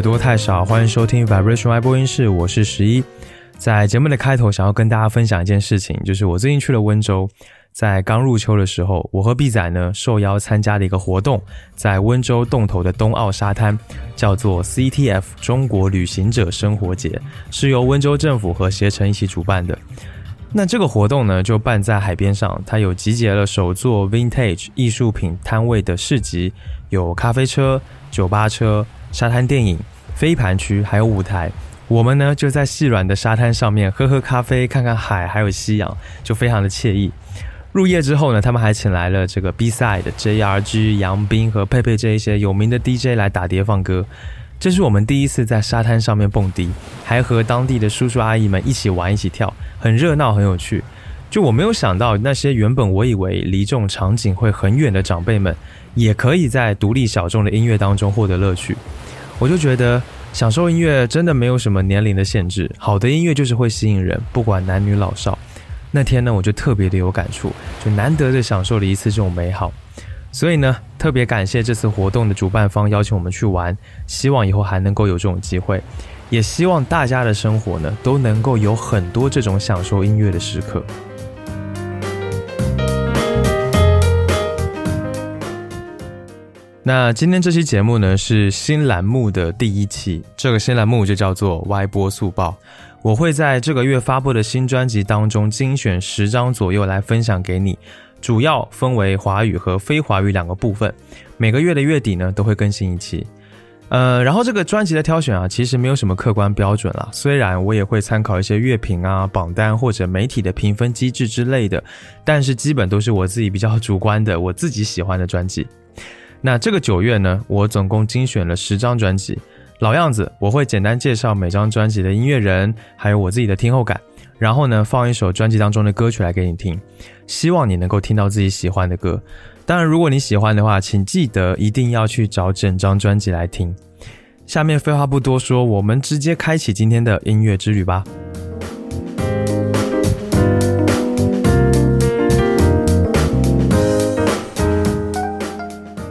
多，太少。欢迎收听 Vibration Y 播音室，我是十一。在节目的开头，想要跟大家分享一件事情，就是我最近去了温州，在刚入秋的时候，我和 B 仔呢受邀参加了一个活动，在温州洞头的东澳沙滩，叫做 CTF 中国旅行者生活节，是由温州政府和携程一起主办的。那这个活动呢，就办在海边上，它有集结了首座 Vintage 艺术品摊位的市集，有咖啡车、酒吧车、沙滩电影、飞盘区，还有舞台。我们呢就在细软的沙滩上面喝喝咖啡，看看海，还有夕阳，就非常的惬意。入夜之后呢，他们还请来了这个 B side JRG 杨斌和佩佩这一些有名的 DJ 来打碟放歌。这是我们第一次在沙滩上面蹦迪，还和当地的叔叔阿姨们一起玩一起跳，很热闹很有趣。就我没有想到，那些原本我以为离这种场景会很远的长辈们，也可以在独立小众的音乐当中获得乐趣。我就觉得。享受音乐真的没有什么年龄的限制，好的音乐就是会吸引人，不管男女老少。那天呢，我就特别的有感触，就难得的享受了一次这种美好。所以呢，特别感谢这次活动的主办方邀请我们去玩，希望以后还能够有这种机会，也希望大家的生活呢都能够有很多这种享受音乐的时刻。那今天这期节目呢是新栏目的第一期，这个新栏目就叫做歪波速报。我会在这个月发布的新专辑当中精选十张左右来分享给你，主要分为华语和非华语两个部分。每个月的月底呢都会更新一期。呃，然后这个专辑的挑选啊，其实没有什么客观标准啦。虽然我也会参考一些乐评啊、榜单或者媒体的评分机制之类的，但是基本都是我自己比较主观的，我自己喜欢的专辑。那这个九月呢，我总共精选了十张专辑，老样子，我会简单介绍每张专辑的音乐人，还有我自己的听后感，然后呢，放一首专辑当中的歌曲来给你听，希望你能够听到自己喜欢的歌。当然，如果你喜欢的话，请记得一定要去找整张专辑来听。下面废话不多说，我们直接开启今天的音乐之旅吧。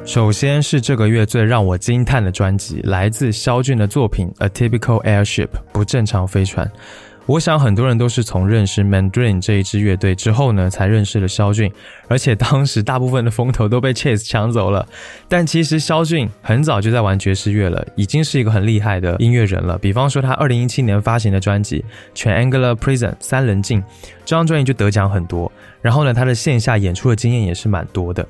首先是这个月最让我惊叹的专辑，来自肖俊的作品《A Typical Airship》不正常飞船。我想很多人都是从认识 Mandarin 这一支乐队之后呢，才认识了肖俊，而且当时大部分的风头都被 Chase 抢走了。但其实肖俊很早就在玩爵士乐了，已经是一个很厉害的音乐人了。比方说他2017年发行的专辑《Triangular Prison》三棱镜，这张专辑就得奖很多。然后呢，他的线下演出的经验也是蛮多的。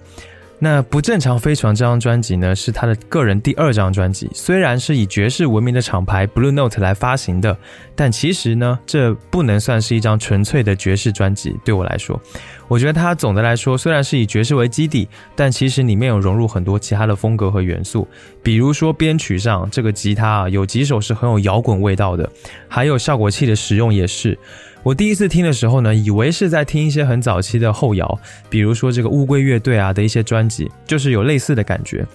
那不正常飞船这张专辑呢，是他的个人第二张专辑。虽然是以爵士闻名的厂牌 Blue Note 来发行的，但其实呢，这不能算是一张纯粹的爵士专辑。对我来说，我觉得它总的来说虽然是以爵士为基底，但其实里面有融入很多其他的风格和元素。比如说编曲上，这个吉他啊，有几首是很有摇滚味道的，还有效果器的使用也是。我第一次听的时候呢，以为是在听一些很早期的后摇，比如说这个乌龟乐队啊的一些专辑，就是有类似的感觉。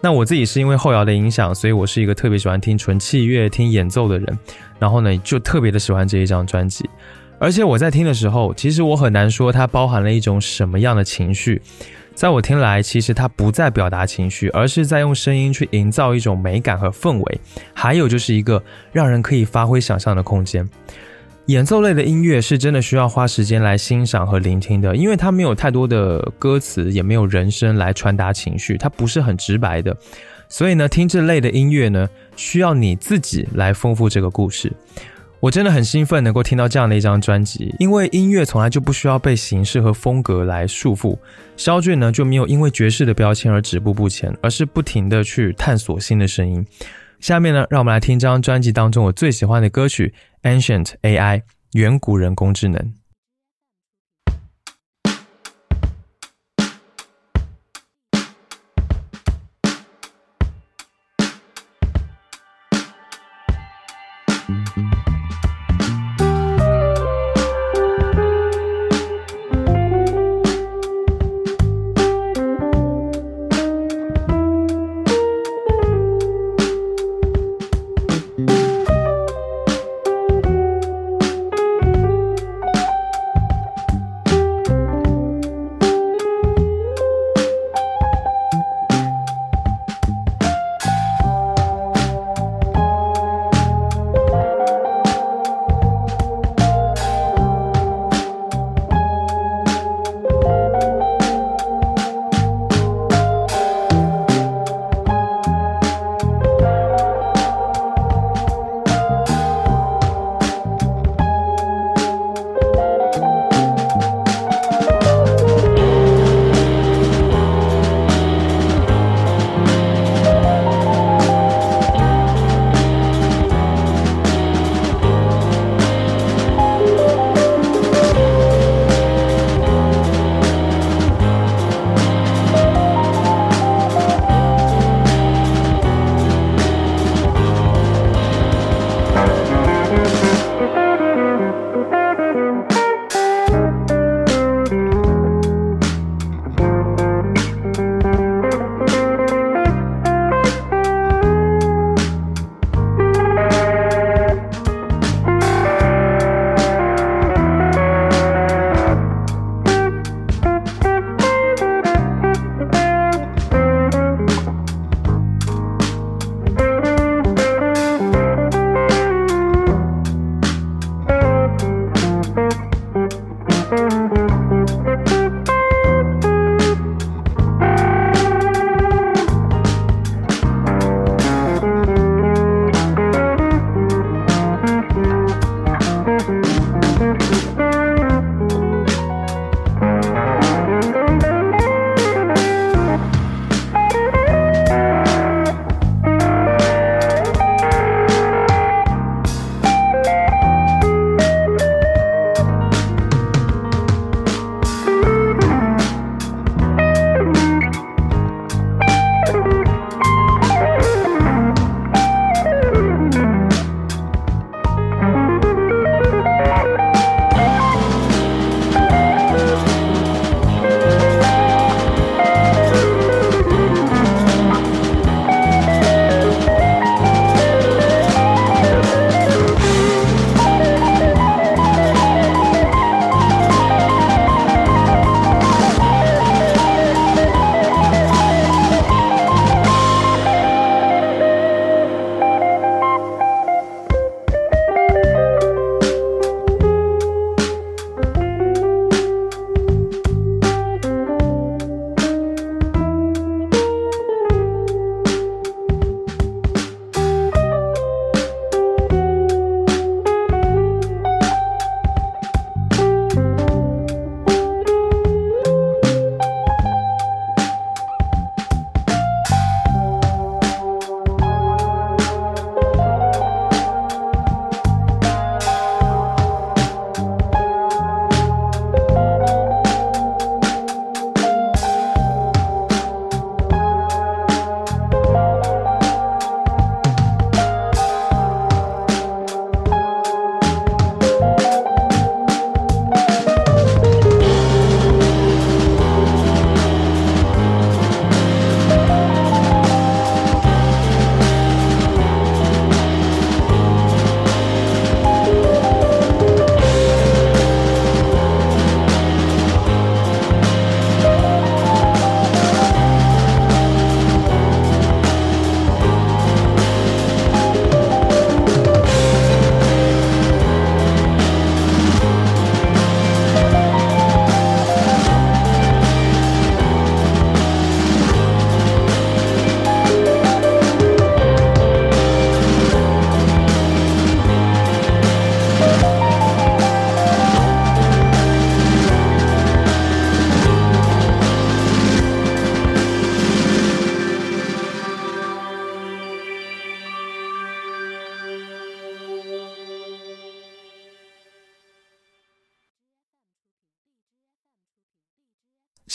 那我自己是因为后摇的影响，所以我是一个特别喜欢听纯器乐、听演奏的人，然后呢就特别的喜欢这一张专辑。而且我在听的时候，其实我很难说它包含了一种什么样的情绪，在我听来，其实它不在表达情绪，而是在用声音去营造一种美感和氛围，还有就是一个让人可以发挥想象的空间。演奏类的音乐是真的需要花时间来欣赏和聆听的，因为它没有太多的歌词，也没有人声来传达情绪，它不是很直白的。所以呢，听这类的音乐呢，需要你自己来丰富这个故事。我真的很兴奋能够听到这样的一张专辑，因为音乐从来就不需要被形式和风格来束缚。肖俊呢就没有因为爵士的标签而止步不前，而是不停的去探索新的声音。下面呢，让我们来听这张专辑当中我最喜欢的歌曲《Ancient AI》远古人工智能。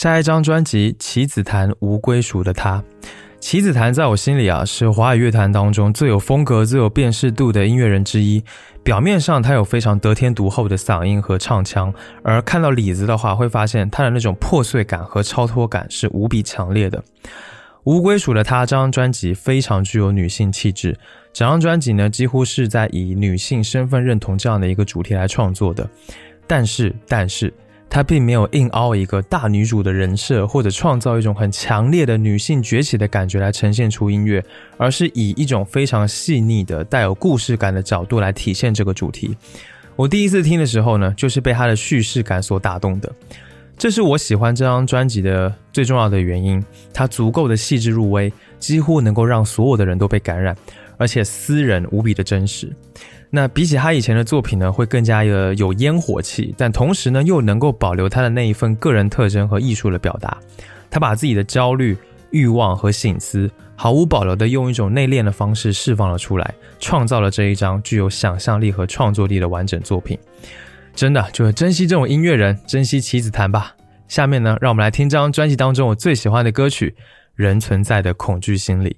下一张专辑《棋子檀无归属的他》，棋子檀在我心里啊是华语乐坛当中最有风格、最有辨识度的音乐人之一。表面上他有非常得天独厚的嗓音和唱腔，而看到李子的话，会发现他的那种破碎感和超脱感是无比强烈的。无归属的他这张专辑非常具有女性气质，整张专辑呢几乎是在以女性身份认同这样的一个主题来创作的。但是，但是。他并没有硬凹一个大女主的人设，或者创造一种很强烈的女性崛起的感觉来呈现出音乐，而是以一种非常细腻的、带有故事感的角度来体现这个主题。我第一次听的时候呢，就是被他的叙事感所打动的，这是我喜欢这张专辑的最重要的原因。它足够的细致入微，几乎能够让所有的人都被感染，而且私人无比的真实。那比起他以前的作品呢，会更加的有烟火气，但同时呢，又能够保留他的那一份个人特征和艺术的表达。他把自己的焦虑、欲望和醒思，毫无保留的用一种内敛的方式释放了出来，创造了这一张具有想象力和创作力的完整作品。真的，就是珍惜这种音乐人，珍惜棋子弹吧。下面呢，让我们来听张专辑当中我最喜欢的歌曲《人存在的恐惧心理》。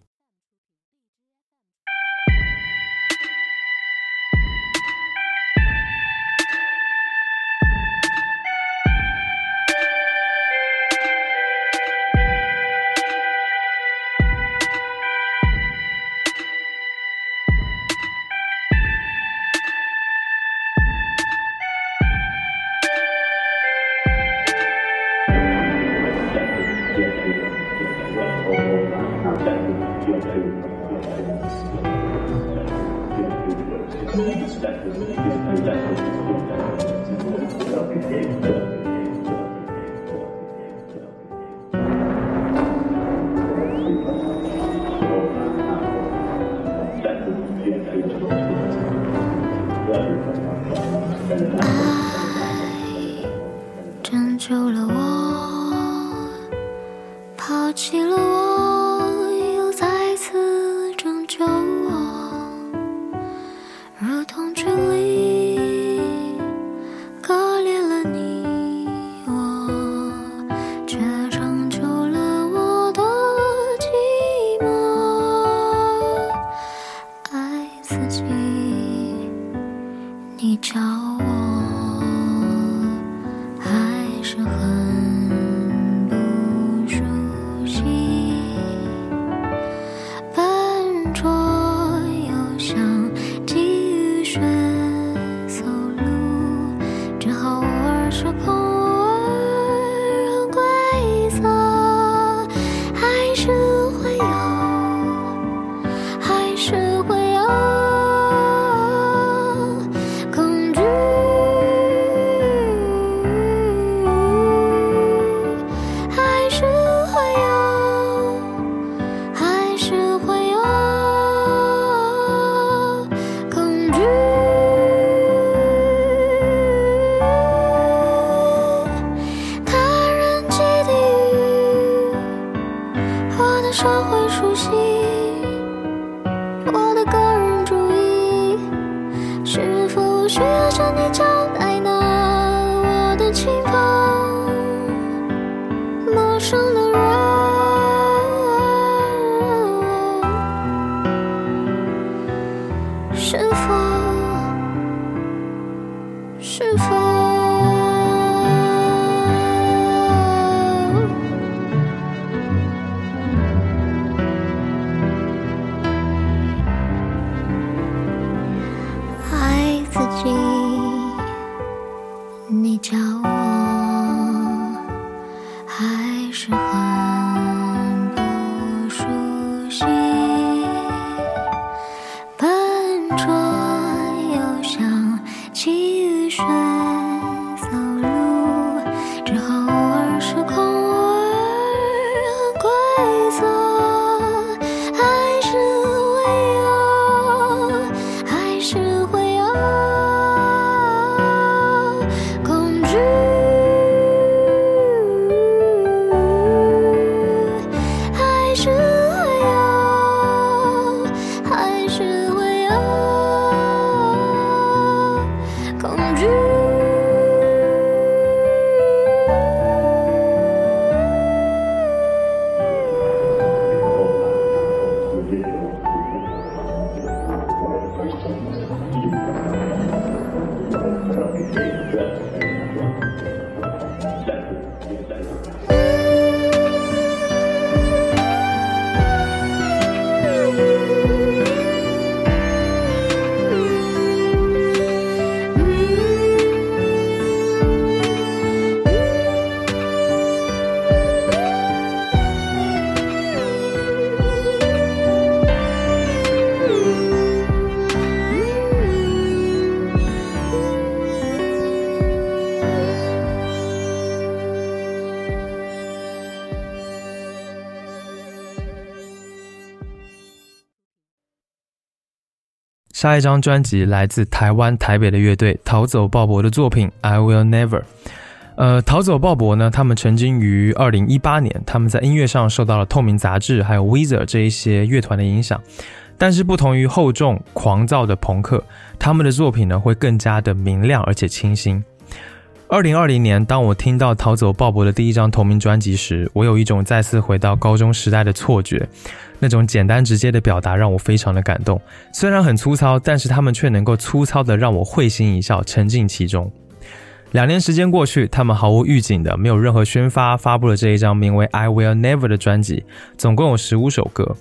也在等。下一张专辑来自台湾台北的乐队逃走鲍勃的作品《I Will Never》。呃，逃走鲍勃呢，他们曾经于二零一八年，他们在音乐上受到了透明杂志还有 Weezer 这一些乐团的影响。但是不同于厚重狂躁的朋克，他们的作品呢会更加的明亮而且清新。二零二零年，当我听到逃走鲍勃的第一张同名专辑时，我有一种再次回到高中时代的错觉。那种简单直接的表达让我非常的感动，虽然很粗糙，但是他们却能够粗糙的让我会心一笑，沉浸其中。两年时间过去，他们毫无预警的，没有任何宣发，发布了这一张名为《I Will Never》的专辑，总共有十五首歌。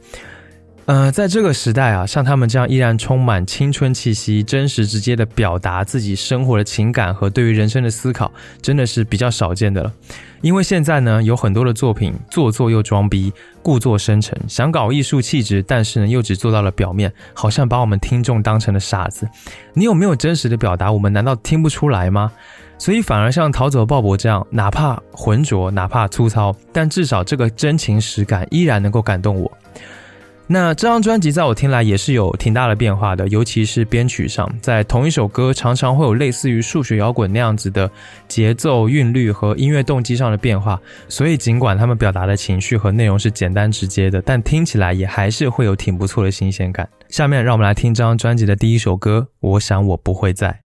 呃，在这个时代啊，像他们这样依然充满青春气息、真实直接的表达自己生活的情感和对于人生的思考，真的是比较少见的了。因为现在呢，有很多的作品做作又装逼，故作深沉，想搞艺术气质，但是呢，又只做到了表面，好像把我们听众当成了傻子。你有没有真实的表达？我们难道听不出来吗？所以反而像逃走鲍勃这样，哪怕浑浊，哪怕粗糙，但至少这个真情实感依然能够感动我。那这张专辑在我听来也是有挺大的变化的，尤其是编曲上，在同一首歌常常会有类似于数学摇滚那样子的节奏、韵律和音乐动机上的变化。所以尽管他们表达的情绪和内容是简单直接的，但听起来也还是会有挺不错的新鲜感。下面让我们来听这张专辑的第一首歌，我想我不会在。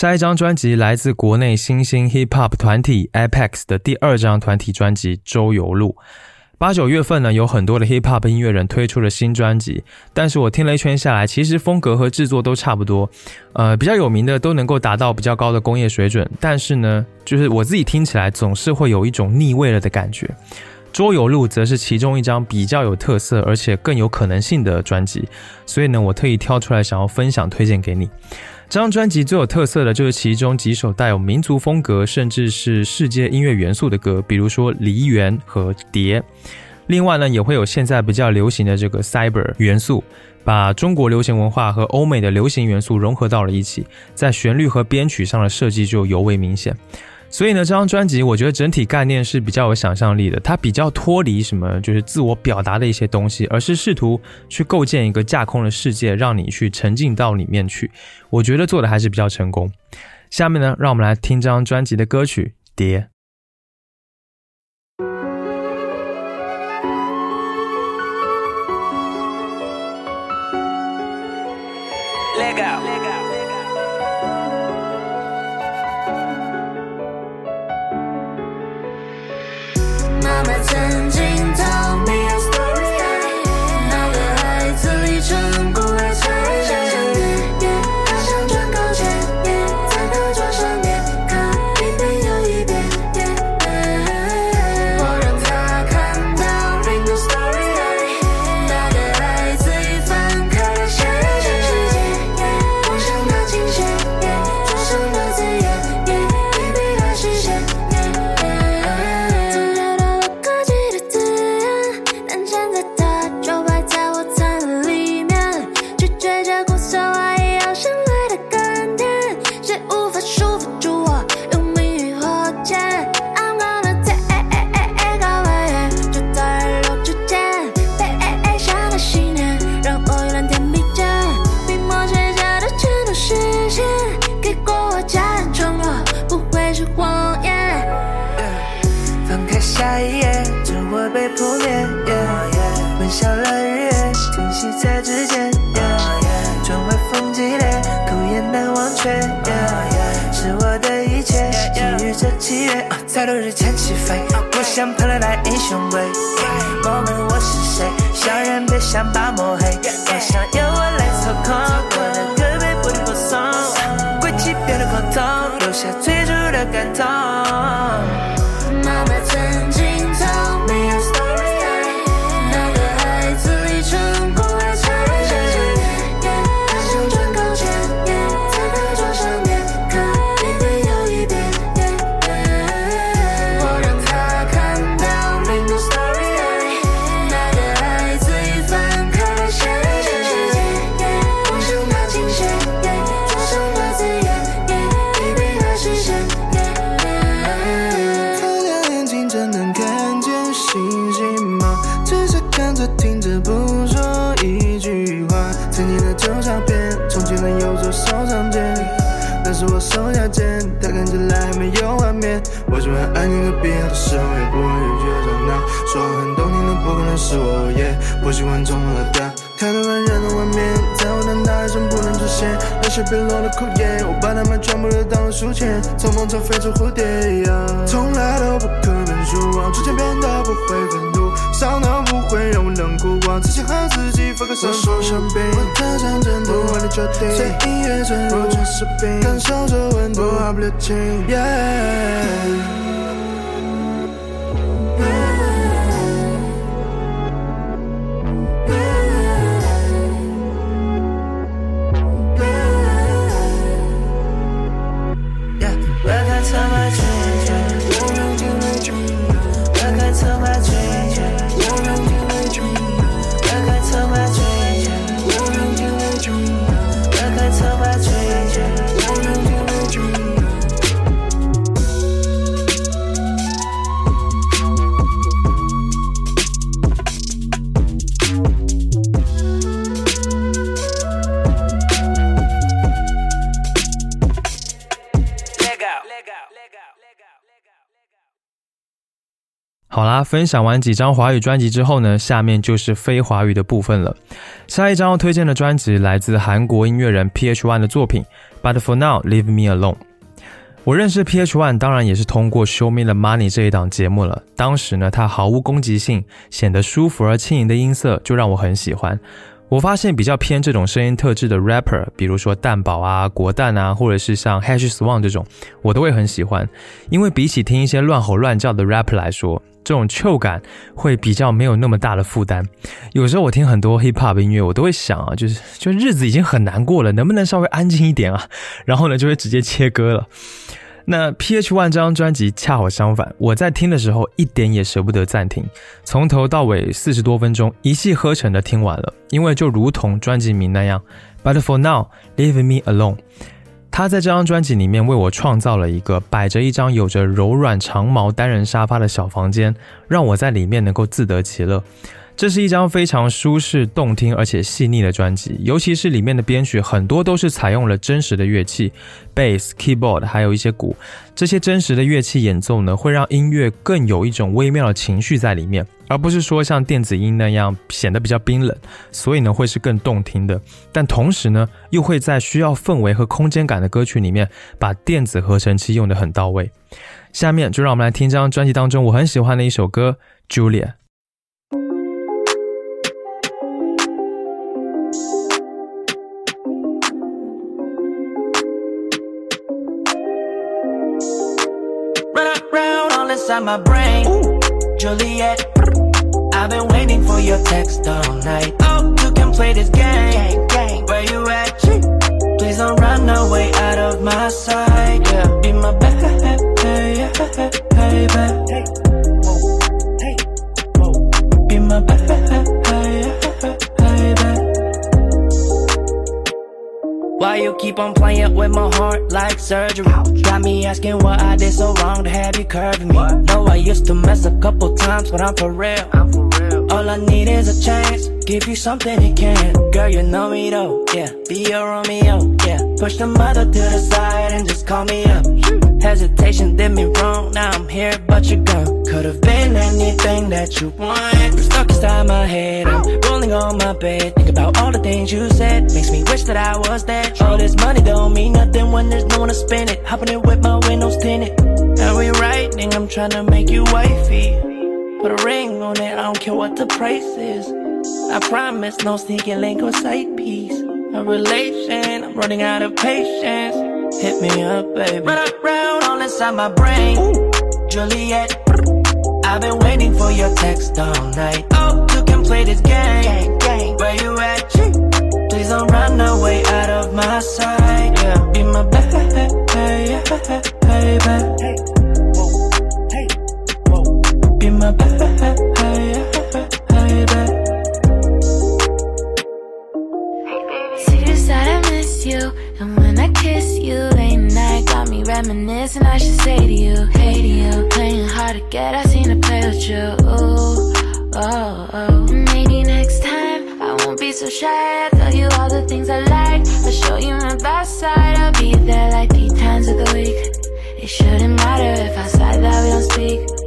下一张专辑来自国内新兴 hip hop 团体 Apex 的第二张团体专辑《周游路》。八九月份呢，有很多的 hip hop 音乐人推出了新专辑，但是我听了一圈下来，其实风格和制作都差不多。呃，比较有名的都能够达到比较高的工业水准，但是呢，就是我自己听起来总是会有一种腻味了的感觉。《周游路》则是其中一张比较有特色而且更有可能性的专辑，所以呢，我特意挑出来想要分享推荐给你。这张专辑最有特色的就是其中几首带有民族风格，甚至是世界音乐元素的歌，比如说《梨园》和《蝶》。另外呢，也会有现在比较流行的这个 Cyber 元素，把中国流行文化和欧美的流行元素融合到了一起，在旋律和编曲上的设计就尤为明显。所以呢，这张专辑我觉得整体概念是比较有想象力的，它比较脱离什么就是自我表达的一些东西，而是试图去构建一个架空的世界，让你去沉浸到里面去。我觉得做的还是比较成功。下面呢，让我们来听这张专辑的歌曲《蝶》。爱你的必要的时候，也不会拒绝吵闹。说很懂你的，不可能是我，也不喜欢冲动的他。太多人人的外面，在我的脑海中不能出现。那些别落的枯叶，我把它们全部都当了书签。从梦中飞出蝴蝶，从来都不可能输。往之前变得不会愤怒，伤到不会让我冷酷。我自己和自己分开手说生病，我太想真的为你决定。随音乐坠入全视频，感受着温度，毫不留情。好分享完几张华语专辑之后呢，下面就是非华语的部分了。下一张要推荐的专辑来自韩国音乐人 PH One 的作品，But for now, leave me alone。我认识 PH One 当然也是通过 Show Me the Money 这一档节目了。当时呢，他毫无攻击性，显得舒服而轻盈的音色就让我很喜欢。我发现比较偏这种声音特质的 rapper，比如说蛋宝啊、国蛋啊，或者是像 Hash Swan 这种，我都会很喜欢。因为比起听一些乱吼乱叫的 rapper 来说，这种嗅感会比较没有那么大的负担。有时候我听很多 hip hop 音乐，我都会想啊，就是就日子已经很难过了，能不能稍微安静一点啊？然后呢，就会直接切歌了。那 PH One 这张专辑恰好相反，我在听的时候一点也舍不得暂停，从头到尾四十多分钟一气呵成的听完了，因为就如同专辑名那样，But for now, leave me alone。他在这张专辑里面为我创造了一个摆着一张有着柔软长毛单人沙发的小房间，让我在里面能够自得其乐。这是一张非常舒适、动听而且细腻的专辑，尤其是里面的编曲很多都是采用了真实的乐器，bass、keyboard，还有一些鼓。这些真实的乐器演奏呢，会让音乐更有一种微妙的情绪在里面，而不是说像电子音那样显得比较冰冷。所以呢，会是更动听的。但同时呢，又会在需要氛围和空间感的歌曲里面，把电子合成器用得很到位。下面就让我们来听这张专辑当中我很喜欢的一首歌《Julia》。Inside my brain. Ooh. Juliet, I've been waiting for your text all night. Oh, you can play this game. game, Where you at? Please don't run away out of my sight. Yeah, be my baby, baby. Be my baby. Why you keep on playing with my heart like surgery? Got me asking what I did so wrong to have you curving me. Know I used to mess a couple times, but I'm for real. I'm for real. All I need is a chance, give you something you can. Girl, you know me though, yeah. Be your Romeo, yeah. Push the mother to the side and just call me up. Hesitation did me wrong, now I'm here, but you're gone. Could've been anything that you want. Stuck inside my head, I'm rolling on my bed. Think about all the things you said, makes me wish that I was there. All this money don't mean nothing when there's no one to spend it. Hopping it with my windows tinted. Now we writing, I'm trying to make you wifey. Put a ring on it, I don't care what the price is. I promise, no sneaking link or side piece. A relation, I'm running out of patience. Hit me up, baby. Run around all inside my brain. Ooh. Juliet, I've been waiting for your text all night. Oh, you can play this game. game. Where you at? Please don't run away out of my sight. Yeah, be my baby, baby. Be my baby. Reminiscing I should say to you Hey to you Playing hard to get I seen to play with you. Ooh, oh, oh. Maybe next time I won't be so shy. I'll tell you all the things I like. I'll show you my best side. I'll be there like three times of the week. It shouldn't matter if I outside that we don't speak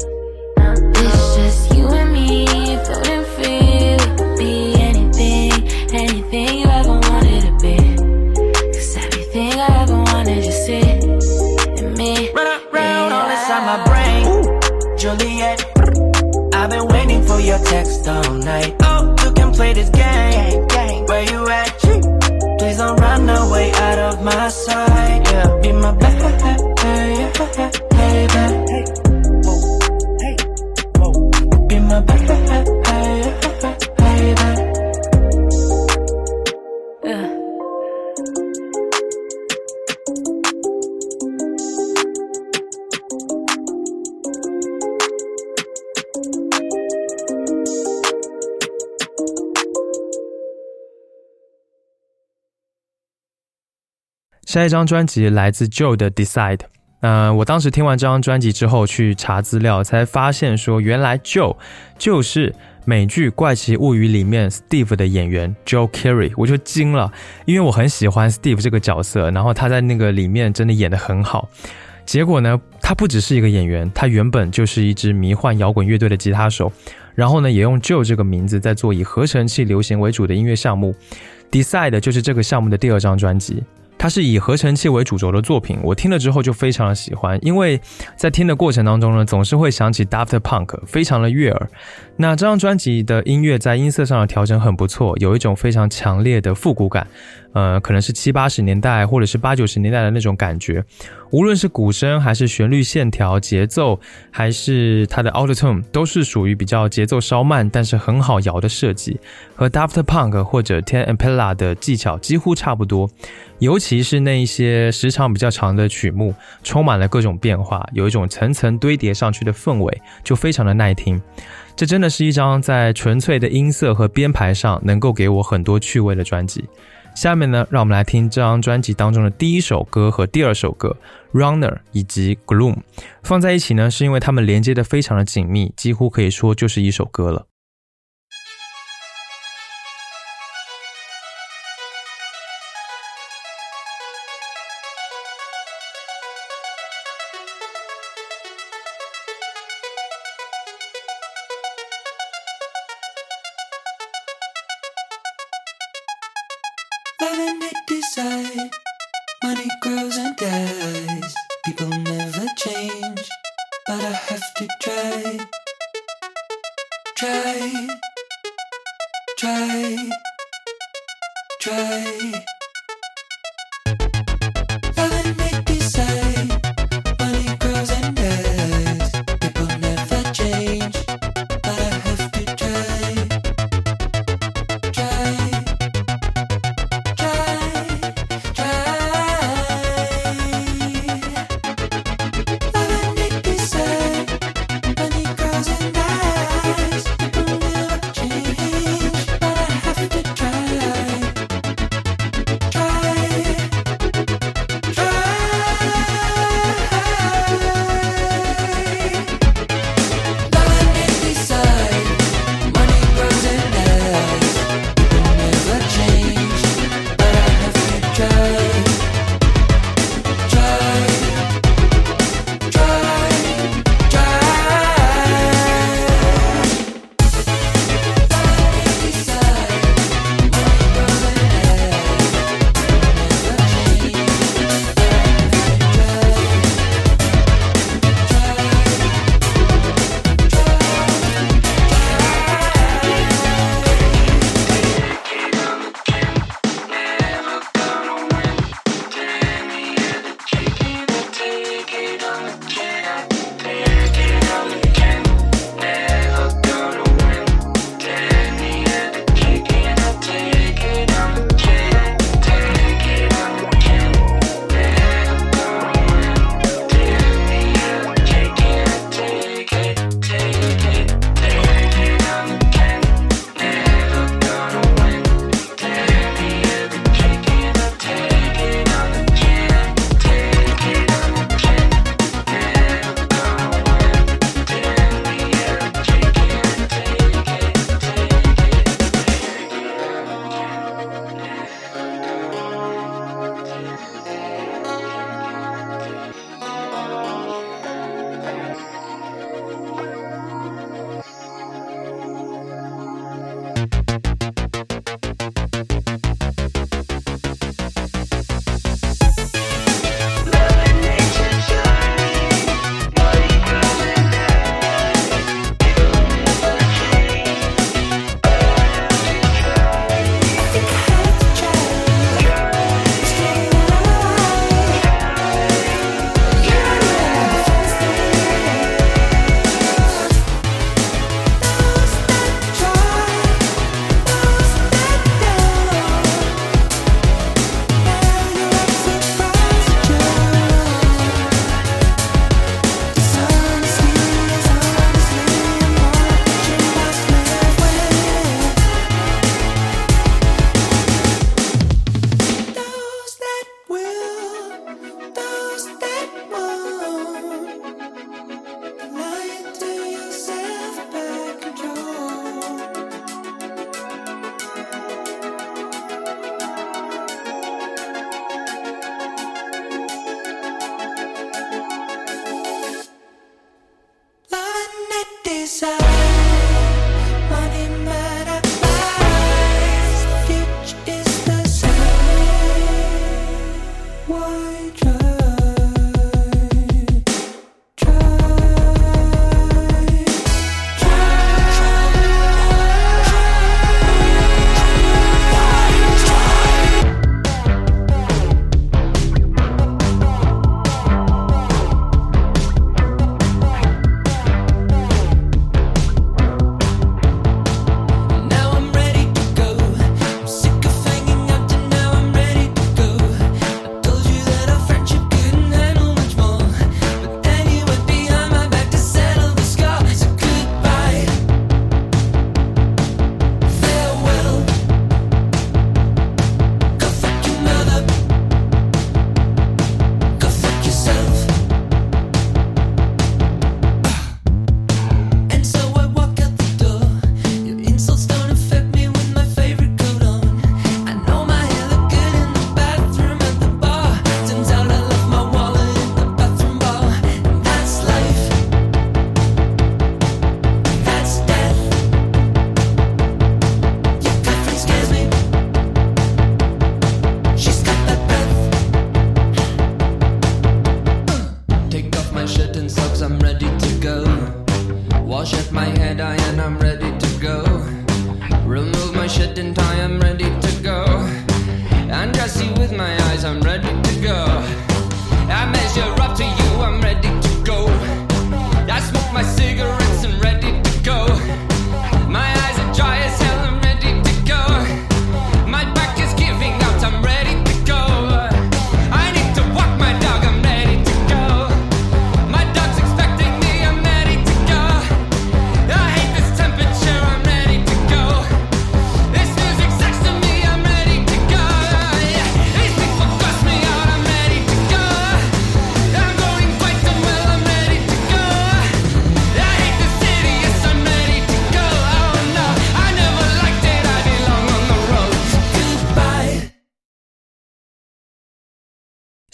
text all night Oh, you can play this game. Where you at? Please don't run away out of my sight Yeah, be my baby, 下一张专辑来自 Joe 的 Decide。嗯、呃，我当时听完这张专辑之后去查资料，才发现说原来 Joe 就是美剧《怪奇物语》里面 Steve 的演员 Joe Carey，我就惊了，因为我很喜欢 Steve 这个角色，然后他在那个里面真的演得很好。结果呢，他不只是一个演员，他原本就是一支迷幻摇滚乐队的吉他手，然后呢，也用 Joe 这个名字在做以合成器流行为主的音乐项目。Decide 就是这个项目的第二张专辑。它是以合成器为主轴的作品，我听了之后就非常的喜欢，因为在听的过程当中呢，总是会想起 Daft Punk，非常的悦耳。那这张专辑的音乐在音色上的调整很不错，有一种非常强烈的复古感。呃，可能是七八十年代或者是八九十年代的那种感觉，无论是鼓声还是旋律线条、节奏，还是它的 auto tune，都是属于比较节奏稍慢，但是很好摇的设计，和 Daft Punk 或者 Ten Impala 的技巧几乎差不多。尤其是那一些时长比较长的曲目，充满了各种变化，有一种层层堆叠上去的氛围，就非常的耐听。这真的是一张在纯粹的音色和编排上能够给我很多趣味的专辑。下面呢，让我们来听这张专辑当中的第一首歌和第二首歌《Runner》以及《Gloom》，放在一起呢，是因为它们连接的非常的紧密，几乎可以说就是一首歌了。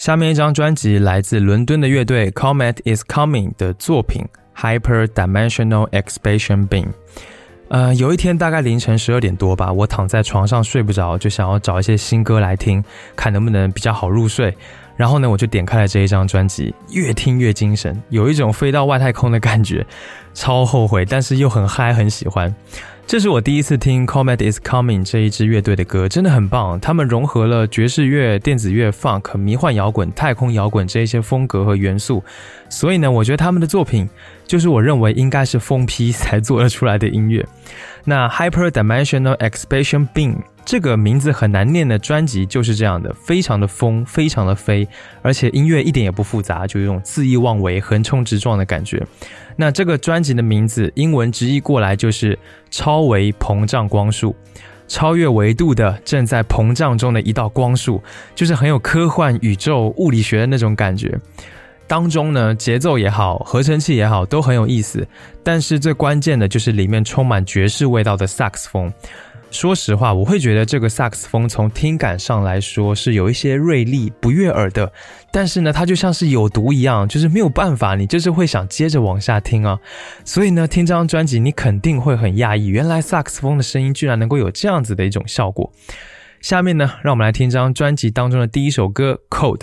下面一张专辑来自伦敦的乐队 Comet is Coming 的作品 Hyper Dimensional Expansion Beam。呃，有一天大概凌晨十二点多吧，我躺在床上睡不着，就想要找一些新歌来听，看能不能比较好入睡。然后呢，我就点开了这一张专辑，越听越精神，有一种飞到外太空的感觉，超后悔，但是又很嗨，很喜欢。这是我第一次听 Comet is Coming 这一支乐队的歌，真的很棒。他们融合了爵士乐、电子乐、funk、迷幻摇滚、太空摇滚这一些风格和元素，所以呢，我觉得他们的作品就是我认为应该是疯批才做得出来的音乐。那 Hyper Dimensional Expansion Beam 这个名字很难念的专辑就是这样的，非常的疯，非常的飞，而且音乐一点也不复杂，就有种恣意妄为、横冲直撞的感觉。那这个专辑的名字英文直译过来就是超维膨胀光束，超越维度的正在膨胀中的一道光束，就是很有科幻宇宙物理学的那种感觉。当中呢，节奏也好，合成器也好，都很有意思。但是最关键的就是里面充满爵士味道的萨克斯风。说实话，我会觉得这个萨克斯风从听感上来说是有一些锐利、不悦耳的，但是呢，它就像是有毒一样，就是没有办法，你就是会想接着往下听啊。所以呢，听这张专辑，你肯定会很讶异，原来萨克斯风的声音居然能够有这样子的一种效果。下面呢，让我们来听这张专辑当中的第一首歌《Code》。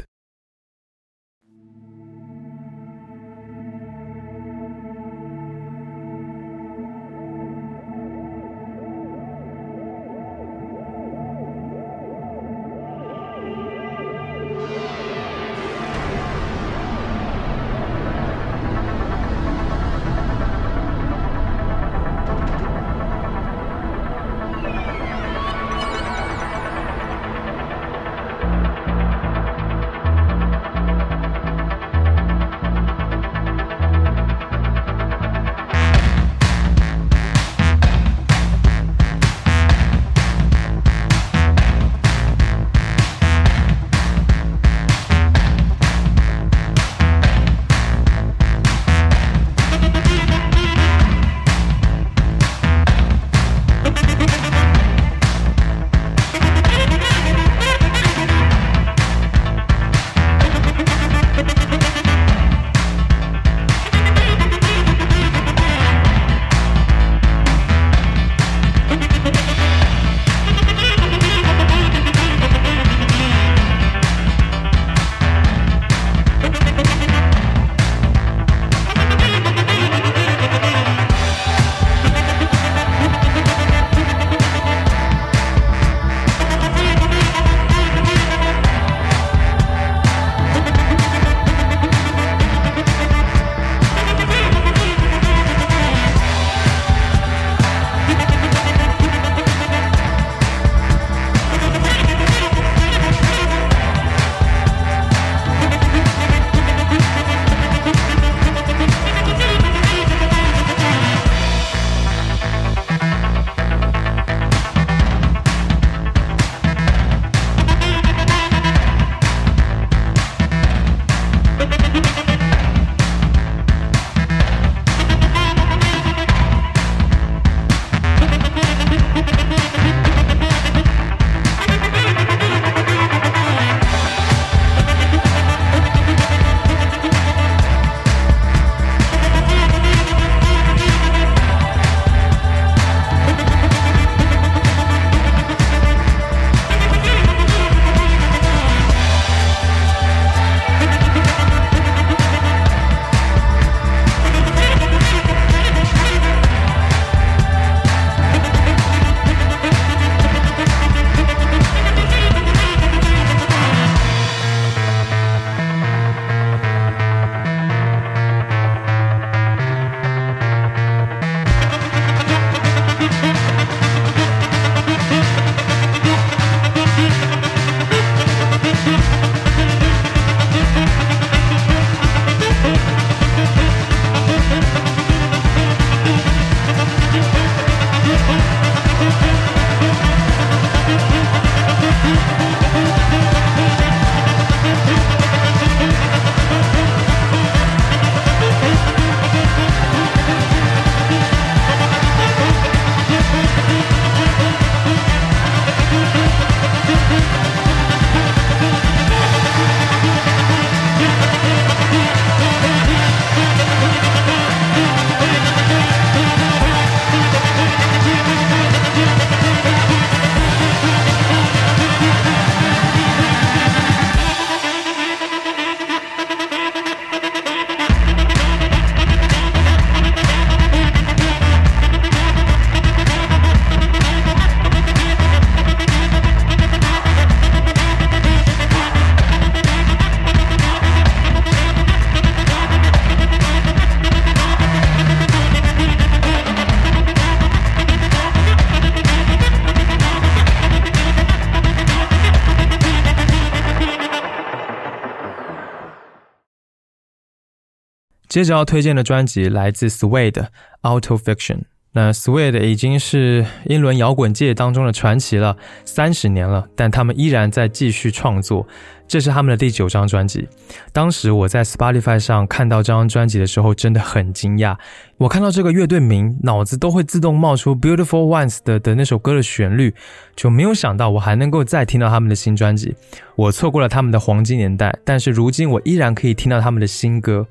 接着要推荐的专辑来自 Suede 的《Auto Fiction》。那 Suede 已经是英伦摇滚界当中的传奇了，三十年了，但他们依然在继续创作。这是他们的第九张专辑。当时我在 Spotify 上看到这张专辑的时候，真的很惊讶。我看到这个乐队名，脑子都会自动冒出《Beautiful Ones》的的那首歌的旋律，就没有想到我还能够再听到他们的新专辑。我错过了他们的黄金年代，但是如今我依然可以听到他们的新歌。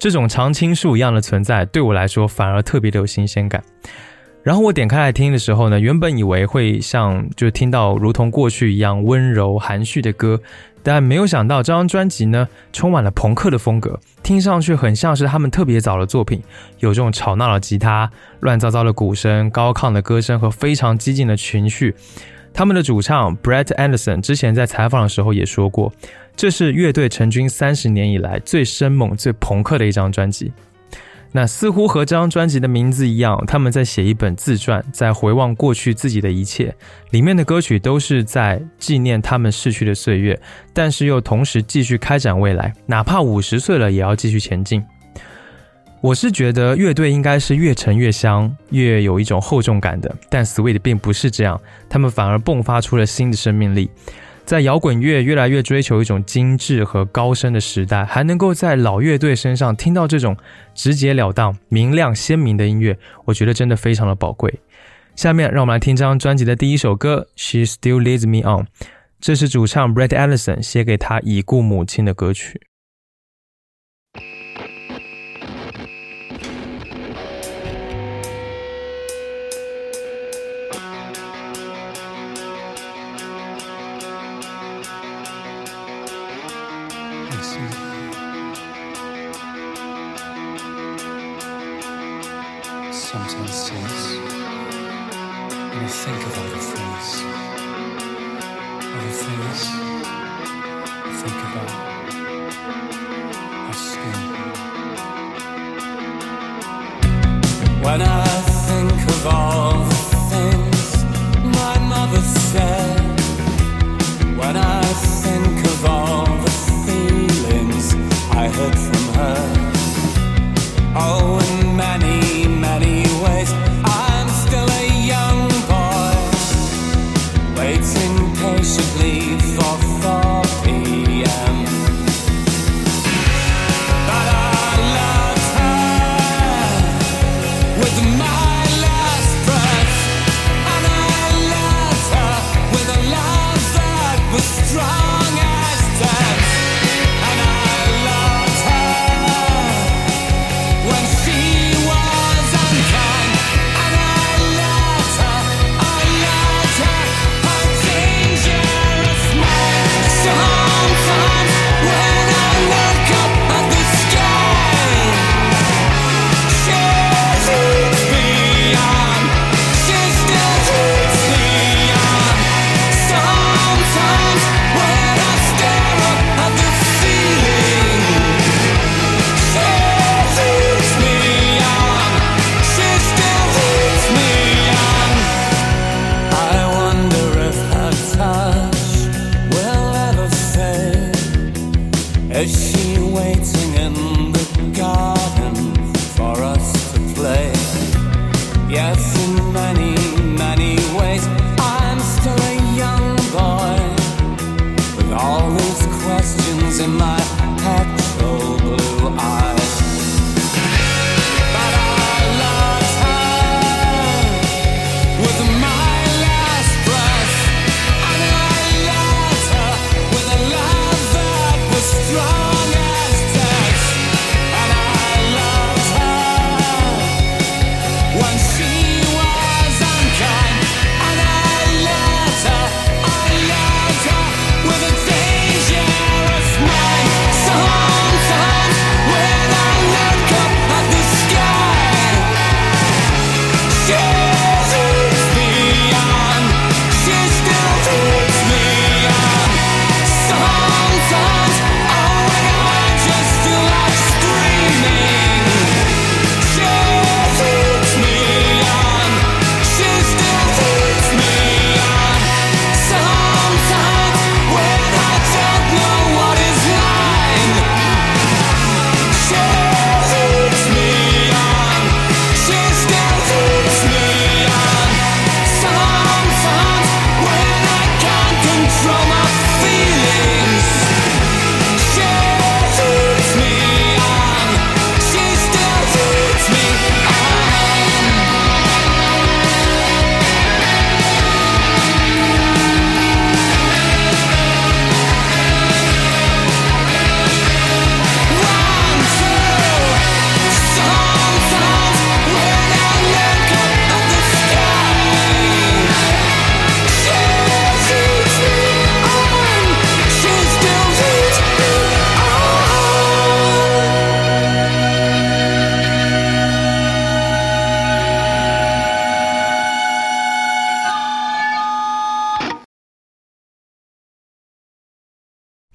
这种常青树一样的存在，对我来说反而特别的有新鲜感。然后我点开来听的时候呢，原本以为会像就听到如同过去一样温柔含蓄的歌。但没有想到，这张专辑呢，充满了朋克的风格，听上去很像是他们特别早的作品，有这种吵闹的吉他、乱糟糟的鼓声、高亢的歌声和非常激进的情绪。他们的主唱 Brett Anderson 之前在采访的时候也说过，这是乐队成军三十年以来最生猛、最朋克的一张专辑。那似乎和这张专辑的名字一样，他们在写一本自传，在回望过去自己的一切。里面的歌曲都是在纪念他们逝去的岁月，但是又同时继续开展未来，哪怕五十岁了也要继续前进。我是觉得乐队应该是越沉越香，越有一种厚重感的，但 Sweet 并不是这样，他们反而迸发出了新的生命力。在摇滚乐越来越追求一种精致和高深的时代，还能够在老乐队身上听到这种直截了当、明亮鲜明的音乐，我觉得真的非常的宝贵。下面让我们来听这张专辑的第一首歌《She Still Leads Me On》，这是主唱 Brett Allison 写给他已故母亲的歌曲。Essência, sei que dá.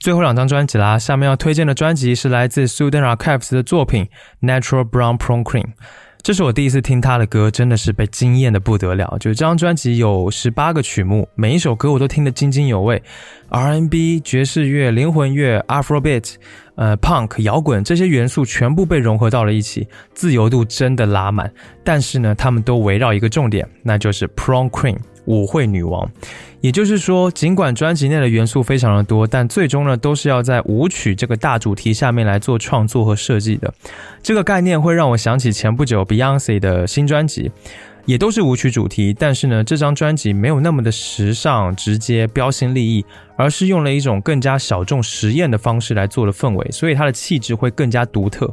最后两张专辑啦，下面要推荐的专辑是来自 Sudan Archives 的作品《Natural Brown Prawn Cream》。这是我第一次听他的歌，真的是被惊艳的不得了。就这张专辑有十八个曲目，每一首歌我都听得津津有味，R&B、爵士乐、灵魂乐、Afrobeat、呃 Punk、摇滚这些元素全部被融合到了一起，自由度真的拉满。但是呢，他们都围绕一个重点，那就是 Prom Queen 舞会女王。也就是说，尽管专辑内的元素非常的多，但最终呢，都是要在舞曲这个大主题下面来做创作和设计的。这个概念会让我想起前不久 Beyonce 的新专辑，也都是舞曲主题，但是呢，这张专辑没有那么的时尚、直接、标新立异，而是用了一种更加小众实验的方式来做的氛围，所以它的气质会更加独特。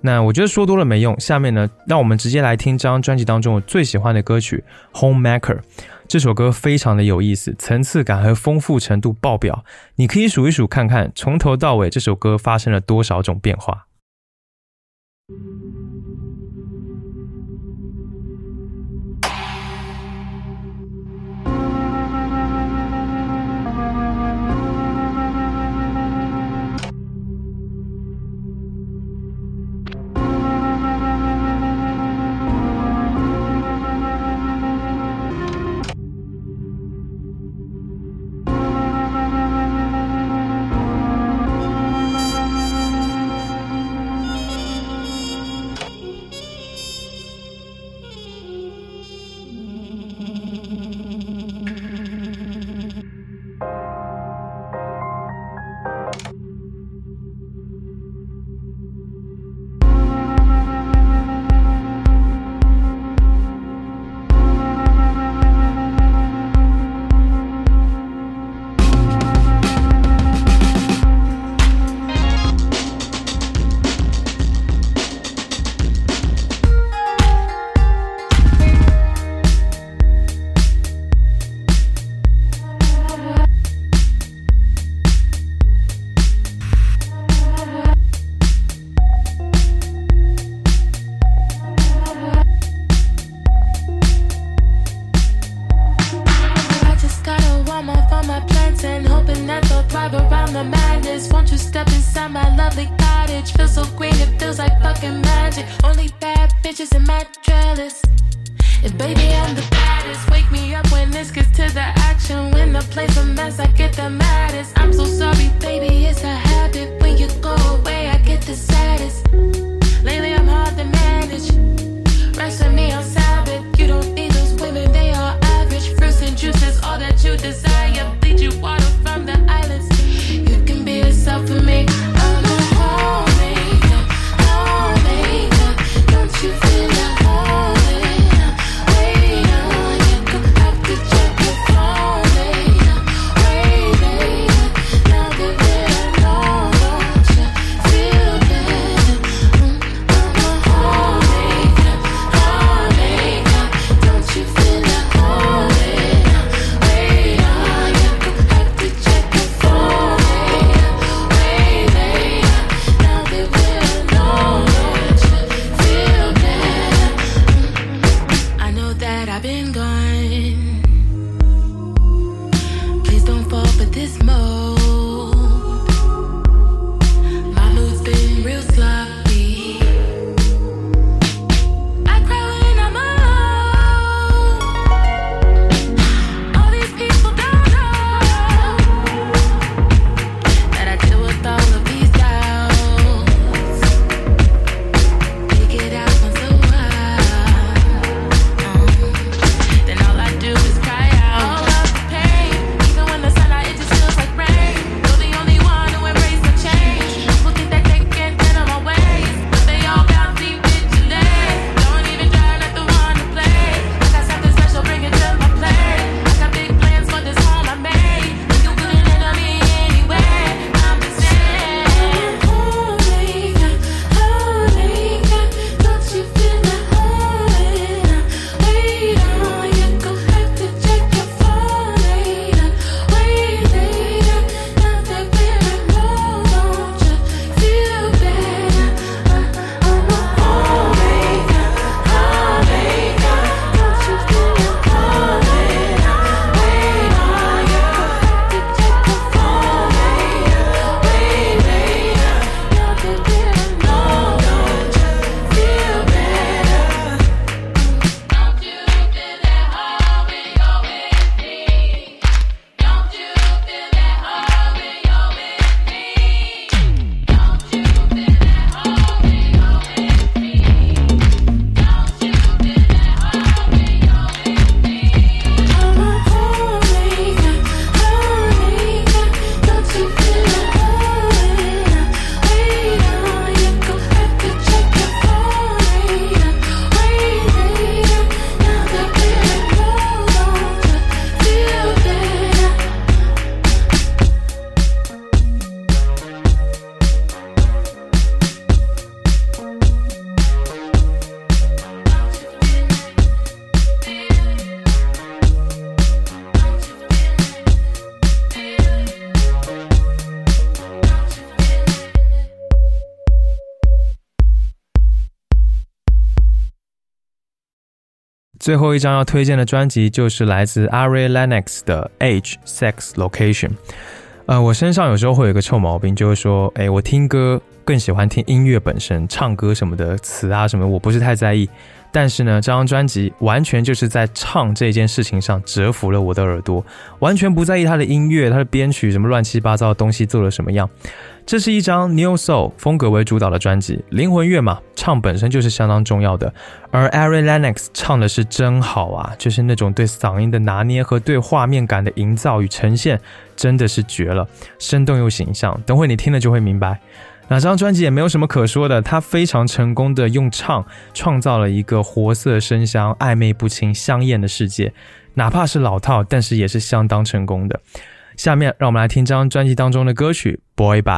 那我觉得说多了没用，下面呢，让我们直接来听这张专辑当中我最喜欢的歌曲《Homemaker》。这首歌非常的有意思，层次感和丰富程度爆表。你可以数一数看看，从头到尾这首歌发生了多少种变化。Mess, I get the maddest. I'm so sorry, baby, it's a habit. When you go away, I get the saddest. Lately, I'm hard to manage. Rest with me on Sabbath. You don't need those women, they are average. Fruits and juices, all that you desire. 最后一张要推荐的专辑就是来自 Ari Lennox 的《H Sex, Location》。呃，我身上有时候会有一个臭毛病，就是说，哎，我听歌更喜欢听音乐本身，唱歌什么的词啊什么，我不是太在意。但是呢，这张专辑完全就是在唱这件事情上折服了我的耳朵，完全不在意它的音乐、它的编曲什么乱七八糟的东西做了什么样。这是一张 New Soul 风格为主导的专辑，灵魂乐嘛，唱本身就是相当重要的。而 Ari Lennox 唱的是真好啊，就是那种对嗓音的拿捏和对画面感的营造与呈现，真的是绝了，生动又形象。等会你听了就会明白。那这张专辑也没有什么可说的，他非常成功的用唱创造了一个活色生香、暧昧不清、香艳的世界，哪怕是老套，但是也是相当成功的。下面让我们来听这张专辑当中的歌曲《Boy Bye》。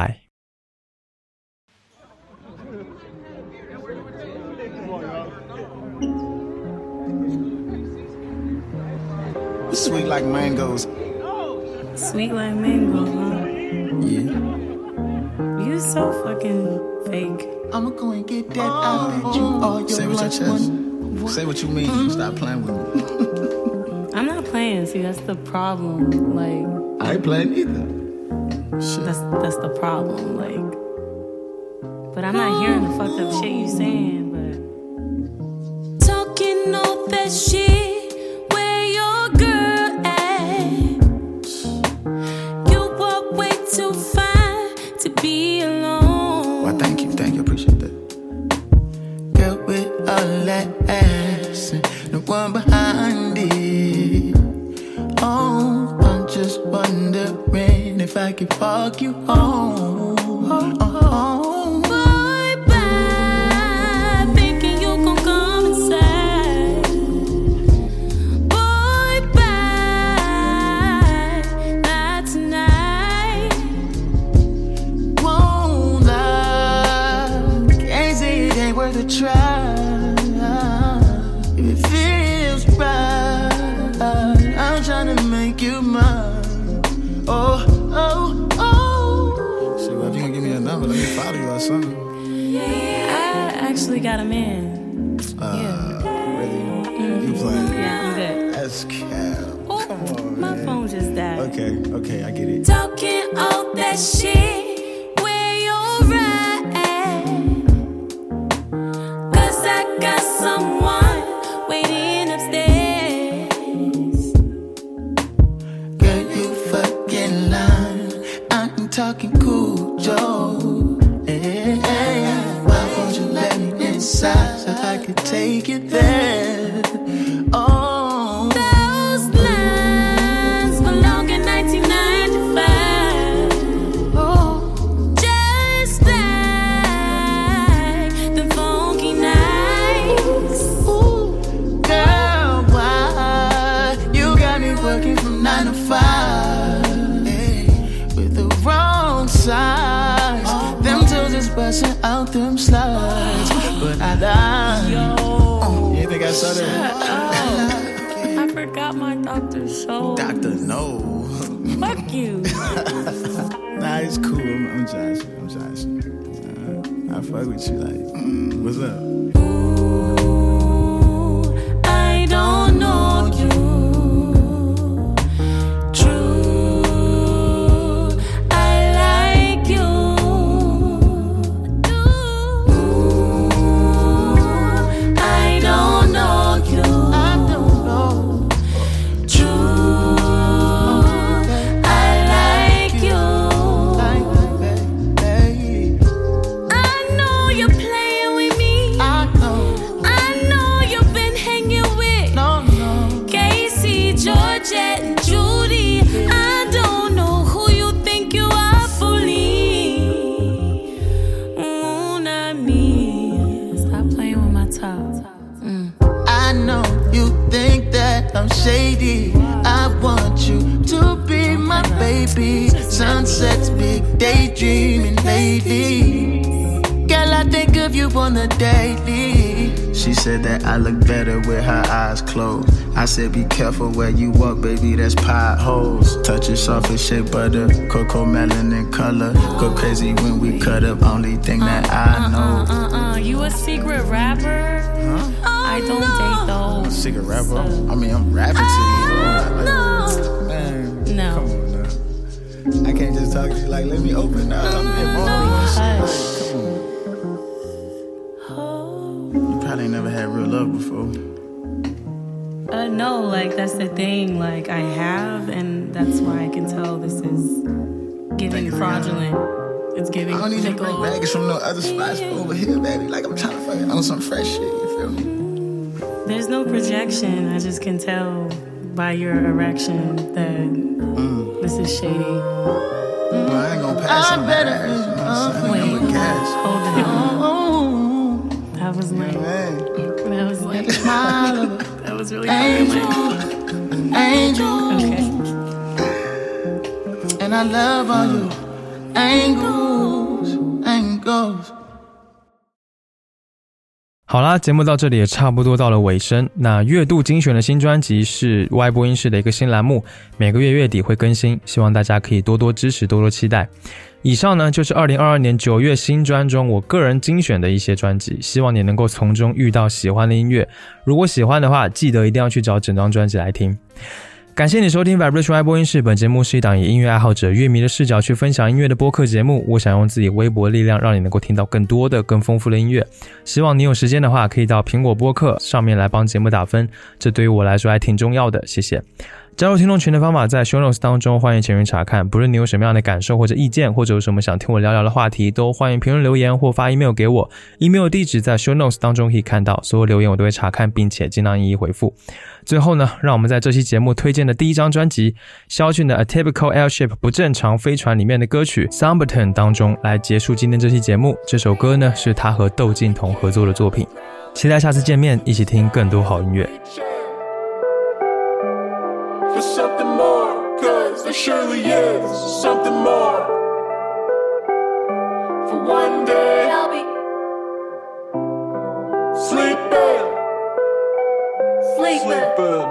Sweet like mangoes. Sweet like mango, huh? Yeah. You so fucking fake. I'ma go and get that. Oh. I bet you all your Say what your chest. one. Say what you mean. Mm-hmm. Stop playing with me. I'm not playing. See, that's the problem. Like, I ain't playing either. Shit. that's that's the problem. Like, but I'm not hearing the fucked up shit you saying. Doctor, no. Fuck you. Nah, it's cool. I'm, I'm joshing. I'm joshing. Uh, I fuck with you. Like, what's up? Careful where you walk, baby, that's potholes. Touch it soft as shea butter, cocoa melon in color. Go crazy when we cut up, only thing that I know. Uh, uh, uh, you a secret rapper? Huh? I don't date those. secret rapper. I mean, I'm rapping to you. No. Man, No. come on now. I can't just talk to you like, let me open up. I'm being Uh, no, like that's the thing. Like I have, and that's why I can tell this is giving Thank you, fraudulent. It's giving I don't even bring fickle. baggage from no other spots over here, baby. Like, I'm trying to fucking on some fresh shit, you feel me? There's no projection. I just can tell by your erection that this is shady. Well, I ain't gonna pass on that ass, you know what I'm saying? I'm with gas. Hold on. That was like Man. that was like that was really Angel, fucking angel, okay. and I love all you angles, angles. 好啦，节目到这里也差不多到了尾声。那月度精选的新专辑是 Y 播音室的一个新栏目，每个月月底会更新，希望大家可以多多支持，多多期待。以上呢就是二零二二年九月新专中我个人精选的一些专辑，希望你能够从中遇到喜欢的音乐。如果喜欢的话，记得一定要去找整张专辑来听。感谢你收听 Vibration Y 播音室。本节目是一档以音乐爱好者、乐迷的视角去分享音乐的播客节目。我想用自己微薄的力量，让你能够听到更多的、更丰富的音乐。希望你有时间的话，可以到苹果播客上面来帮节目打分，这对于我来说还挺重要的。谢谢。加入听众群的方法在 show notes 当中，欢迎前去查看。不论你有什么样的感受或者意见，或者有什么想听我聊聊的话题，都欢迎评论留言或发 email 给我。email 地址在 show notes 当中可以看到，所有留言我都会查看，并且尽量一一回复。最后呢，让我们在这期节目推荐的第一张专辑肖俊的《A Typical Airship》不正常飞船里面的歌曲《Summerton》当中来结束今天这期节目。这首歌呢是他和窦靖童合作的作品。期待下次见面，一起听更多好音乐。Surely is something more. For one day I'll be sleeping, sleeping.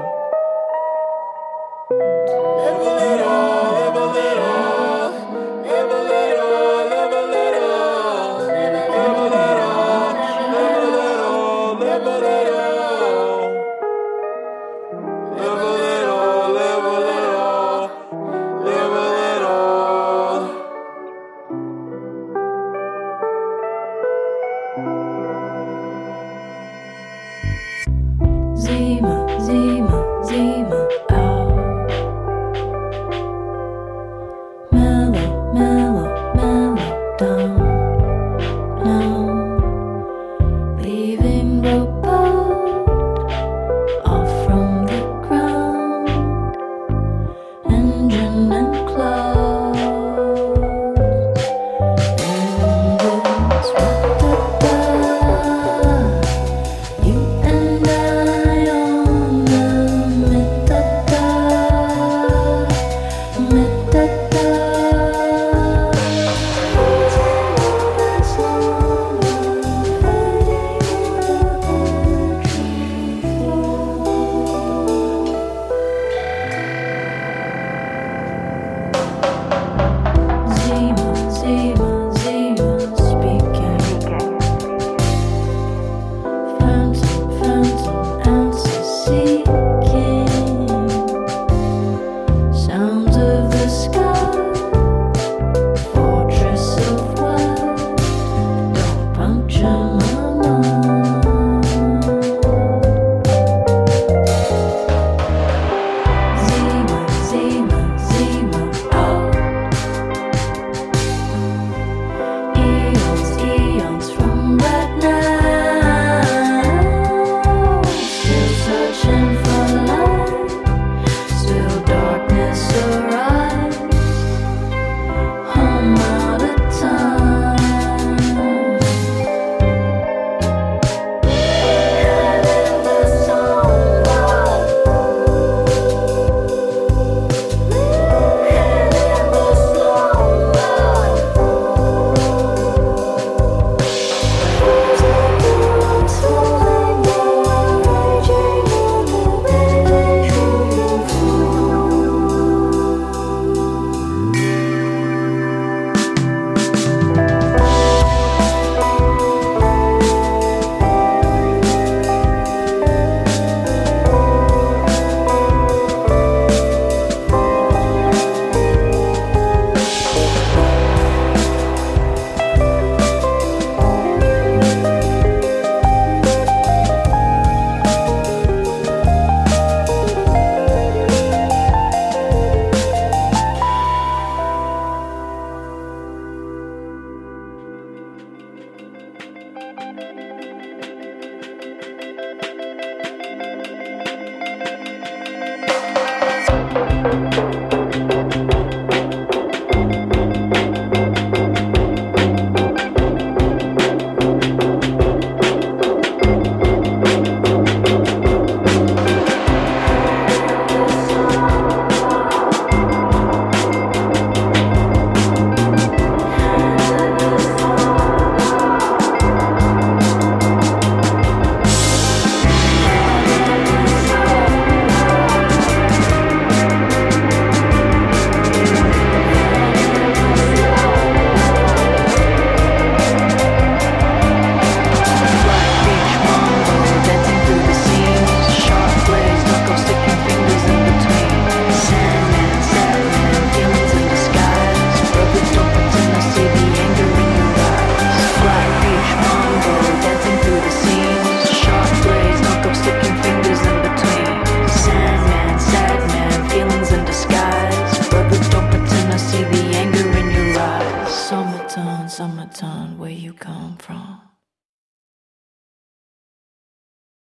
Live